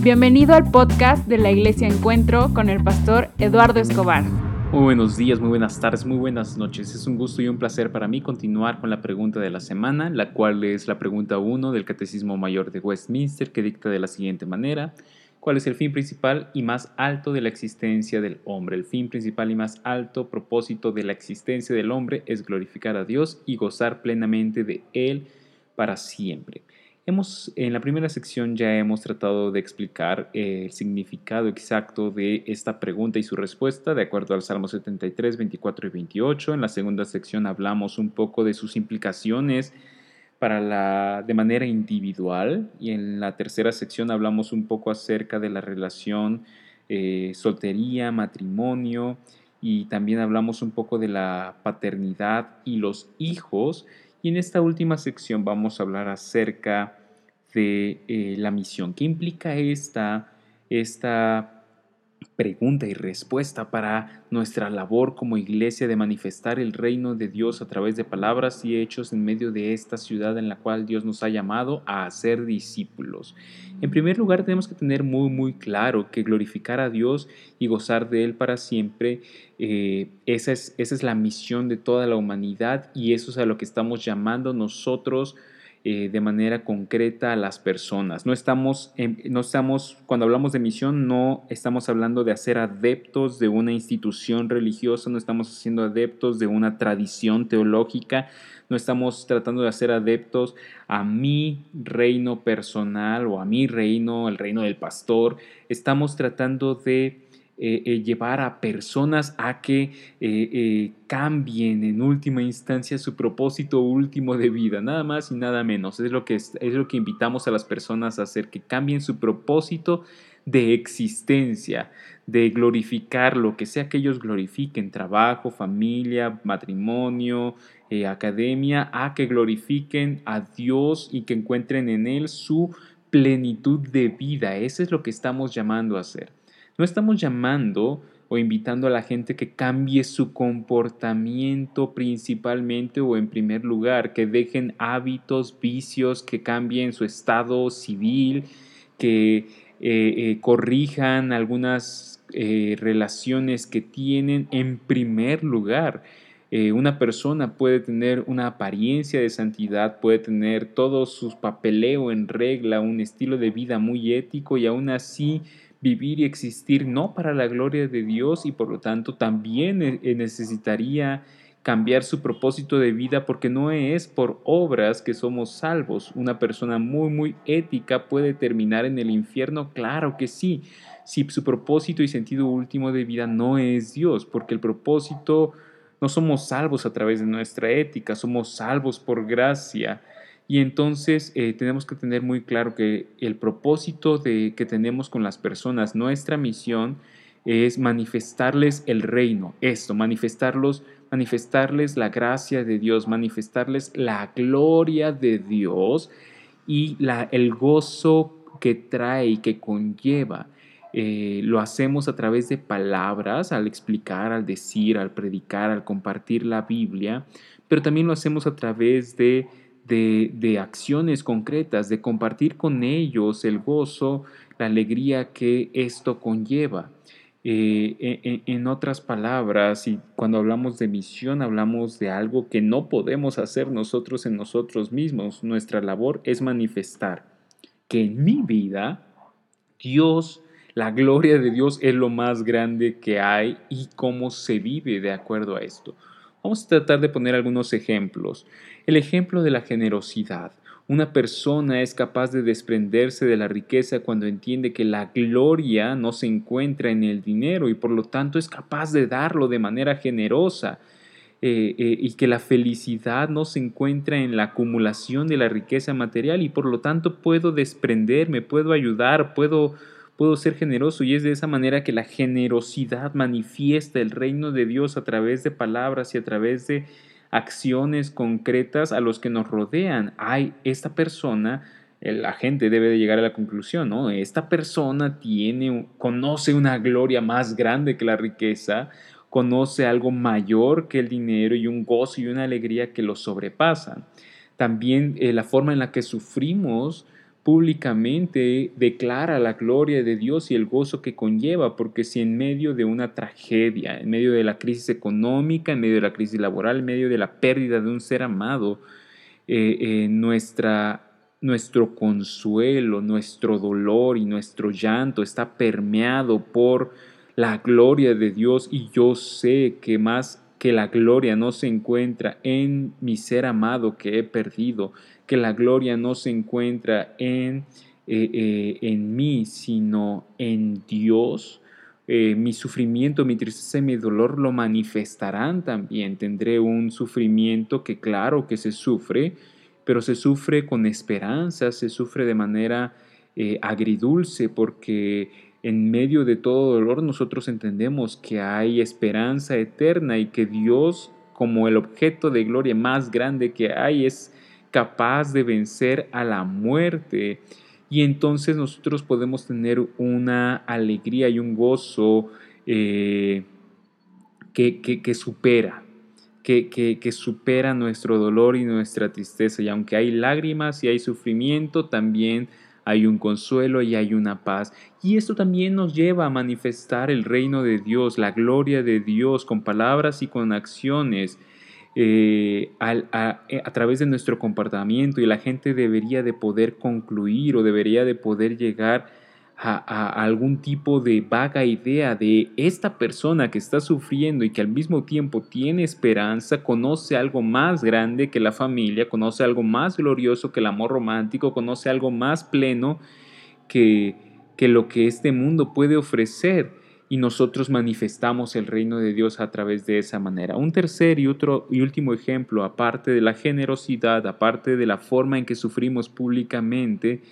Bienvenido al podcast de la Iglesia Encuentro con el pastor Eduardo Escobar. Muy buenos días, muy buenas tardes, muy buenas noches. Es un gusto y un placer para mí continuar con la pregunta de la semana, la cual es la pregunta 1 del Catecismo Mayor de Westminster, que dicta de la siguiente manera. ¿Cuál es el fin principal y más alto de la existencia del hombre? El fin principal y más alto propósito de la existencia del hombre es glorificar a Dios y gozar plenamente de Él para siempre. Hemos, en la primera sección ya hemos tratado de explicar eh, el significado exacto de esta pregunta y su respuesta de acuerdo al Salmo 73, 24 y 28. En la segunda sección hablamos un poco de sus implicaciones para la, de manera individual y en la tercera sección hablamos un poco acerca de la relación eh, soltería, matrimonio y también hablamos un poco de la paternidad y los hijos y en esta última sección vamos a hablar acerca de eh, la misión. ¿Qué implica esta, esta pregunta y respuesta para nuestra labor como iglesia de manifestar el reino de Dios a través de palabras y hechos en medio de esta ciudad en la cual Dios nos ha llamado a ser discípulos. En primer lugar, tenemos que tener muy, muy claro que glorificar a Dios y gozar de Él para siempre, eh, esa, es, esa es la misión de toda la humanidad y eso es a lo que estamos llamando nosotros eh, de manera concreta a las personas. No estamos, no estamos, cuando hablamos de misión, no estamos hablando de hacer adeptos de una institución religiosa, no estamos haciendo adeptos de una tradición teológica, no estamos tratando de hacer adeptos a mi reino personal o a mi reino, el reino del pastor. Estamos tratando de eh, eh, llevar a personas a que eh, cambien en última instancia su propósito último de vida, nada más y nada menos. Es lo, que es, es lo que invitamos a las personas a hacer, que cambien su propósito de existencia, de glorificar lo que sea que ellos glorifiquen, trabajo, familia, matrimonio, academia, a que glorifiquen a Dios y que encuentren en Él su plenitud de vida. Eso es lo que estamos llamando a hacer. No estamos llamando o invitando a la gente que cambie su comportamiento principalmente o en primer lugar, que dejen hábitos, vicios, que cambien su estado civil, que eh, eh, corrijan algunas eh, relaciones que tienen en primer lugar. una persona puede tener una apariencia de santidad, puede tener todo su papeleo en regla, un estilo de vida muy ético y aún así vivir y existir no para la gloria de Dios y por lo tanto también eh, necesitaría cambiar su propósito de vida porque no es por obras que somos salvos. Una persona muy, muy ética puede terminar en el infierno, claro que sí, si su propósito y sentido último de vida no es Dios, porque el propósito no somos salvos a través de nuestra ética, somos salvos por gracia. Y entonces eh, tenemos que tener muy claro que el propósito de, que tenemos con las personas, nuestra misión es manifestarles el reino, esto, manifestarlos, manifestarles la gracia de Dios, manifestarles la gloria de Dios y la, el gozo que trae y que conlleva. Eh, lo hacemos a través de palabras, al explicar, al decir, al predicar, al compartir la Biblia, pero también lo hacemos a través de de, acciones concretas, de compartir con ellos el gozo, la alegría que esto conlleva. Eh, e, e, en, otras palabras, y cuando hablamos de misión, hablamos de algo que no podemos hacer nosotros en nosotros mismos. Nuestra labor es manifestar que en mi vida Dios, la gloria de Dios es lo más grande que hay y cómo se vive de acuerdo a esto. Vamos a tratar de poner algunos ejemplos. El ejemplo de la generosidad. Una persona es capaz de desprenderse de la riqueza cuando entiende que la gloria no se encuentra en el dinero y por lo tanto es capaz de darlo de manera generosa. Eh, eh, y que la felicidad no se encuentra en la acumulación de la riqueza material y por lo tanto puedo desprenderme, puedo ayudar, puedo puedo ser generoso y es de esa manera que la generosidad manifiesta el reino de Dios a través de palabras y a través de acciones concretas a los que nos rodean. Hay esta persona, la gente debe de llegar a la conclusión, ¿no? Esta persona tiene, conoce una gloria más grande que la riqueza, conoce algo mayor que el dinero y un gozo y una alegría que lo sobrepasan. También eh, la forma en la que sufrimos públicamente declara la gloria de Dios y el gozo que conlleva, porque si en medio de una tragedia, en medio de la crisis económica, en medio de la crisis laboral, en medio de la pérdida de un ser amado, eh, eh, nuestra, nuestro consuelo, nuestro dolor y nuestro llanto está permeado por la gloria de Dios y yo sé que más que la gloria no se encuentra en mi ser amado que he perdido, que la gloria no se encuentra en, eh, eh, en mí, sino en Dios. Eh, mi sufrimiento, mi tristeza y mi dolor lo manifestarán también. Tendré un sufrimiento que claro que se sufre, pero se sufre con esperanza, se sufre de manera agridulce porque en medio de todo dolor nosotros entendemos que hay esperanza eterna y que Dios como el objeto de gloria más grande que hay es capaz de vencer a la muerte. Y entonces nosotros podemos tener una alegría y un gozo eh, que, supera, que, que, supera nuestro dolor y nuestra tristeza. Y aunque hay lágrimas y hay sufrimiento, también hay un consuelo y hay una paz. Y esto también nos lleva a manifestar el reino de Dios, la gloria de Dios, con palabras y con acciones. Eh, eh, a, través de nuestro comportamiento y la gente debería de poder concluir o debería de poder llegar a, algún tipo de vaga idea de esta persona que está sufriendo y que al mismo tiempo tiene esperanza, conoce algo más grande que la familia, conoce algo más glorioso que el amor romántico, conoce algo más pleno que, que lo que este mundo puede ofrecer y nosotros manifestamos el reino de Dios a través de esa manera. Un tercer y, otro, y último ejemplo, aparte de la generosidad, aparte de la forma en que sufrimos públicamente,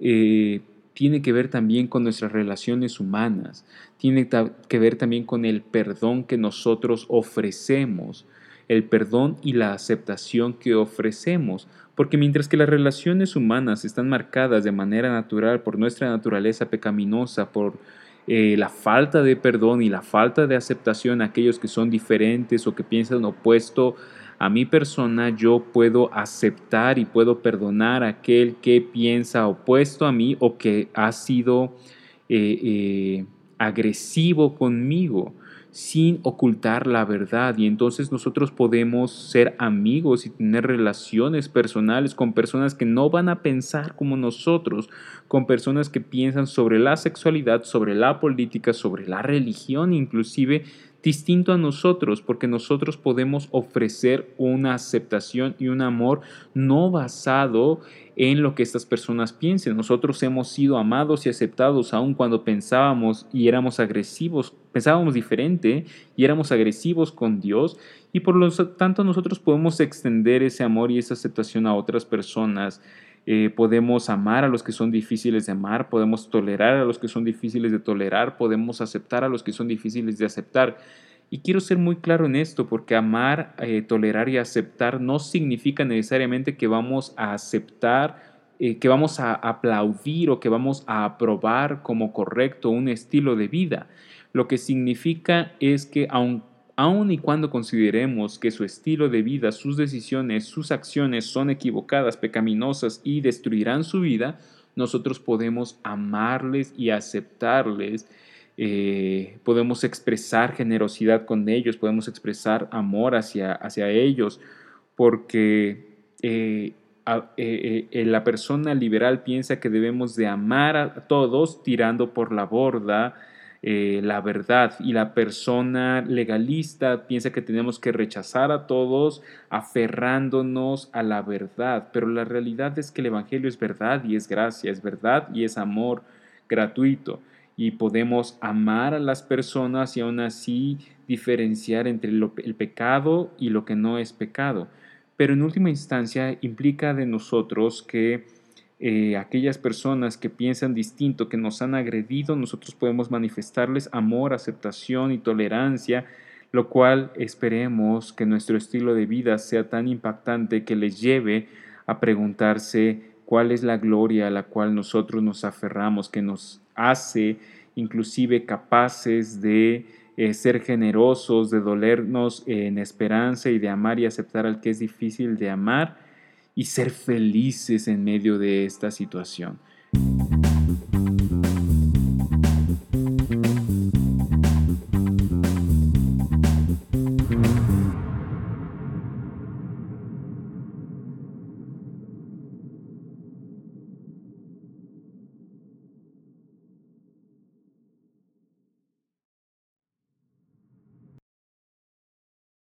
eh, tiene que ver también con nuestras relaciones humanas, tiene que ver también con el perdón que nosotros ofrecemos, el perdón y la aceptación que ofrecemos, porque mientras que las relaciones humanas están marcadas de manera natural por nuestra naturaleza pecaminosa, por eh, la falta de perdón y la falta de aceptación a aquellos que son diferentes o que piensan opuesto a mi persona, yo puedo aceptar y puedo perdonar a aquel que piensa opuesto a mí o que ha sido eh, eh, agresivo conmigo sin ocultar la verdad. Y entonces nosotros podemos ser amigos y tener relaciones personales con personas que no van a pensar como nosotros, con personas que piensan sobre la sexualidad, sobre la política, sobre la religión inclusive distinto a nosotros, porque nosotros podemos ofrecer una aceptación y un amor no basado en lo que estas personas piensen. Nosotros hemos sido amados y aceptados aun cuando pensábamos y éramos agresivos, pensábamos diferente y éramos agresivos con Dios y por lo tanto nosotros podemos extender ese amor y esa aceptación a otras personas. Eh, podemos amar a los que son difíciles de amar, podemos tolerar a los que son difíciles de tolerar, podemos aceptar a los que son difíciles de aceptar. Y quiero ser muy claro en esto, porque amar, eh, tolerar y aceptar no significa necesariamente que vamos a aceptar, eh, que vamos a aplaudir o que vamos a aprobar como correcto un estilo de vida. Lo que significa es que aunque aun y cuando consideremos que su estilo de vida, sus decisiones, sus acciones son equivocadas, pecaminosas y destruirán su vida, nosotros podemos amarles y aceptarles, eh, podemos expresar generosidad con ellos, podemos expresar amor hacia, hacia ellos, porque eh, eh, la persona liberal piensa que debemos de amar a todos tirando por la borda, eh, la verdad y la persona legalista piensa que tenemos que rechazar a todos aferrándonos a la verdad, pero la realidad es que el Evangelio es verdad y es gracia, es verdad y es amor gratuito y podemos amar a las personas y aún así diferenciar entre el pecado y lo que no es pecado. Pero en última instancia implica de nosotros que eh, aquellas personas que piensan distinto, que nos han agredido, nosotros podemos manifestarles amor, aceptación y tolerancia, lo cual esperemos que nuestro estilo de vida sea tan impactante que les lleve a preguntarse cuál es la gloria a la cual nosotros nos aferramos, que nos hace inclusive capaces de eh, ser generosos, de dolernos en esperanza y de amar y aceptar al que es difícil de amar y ser felices en medio de esta situación.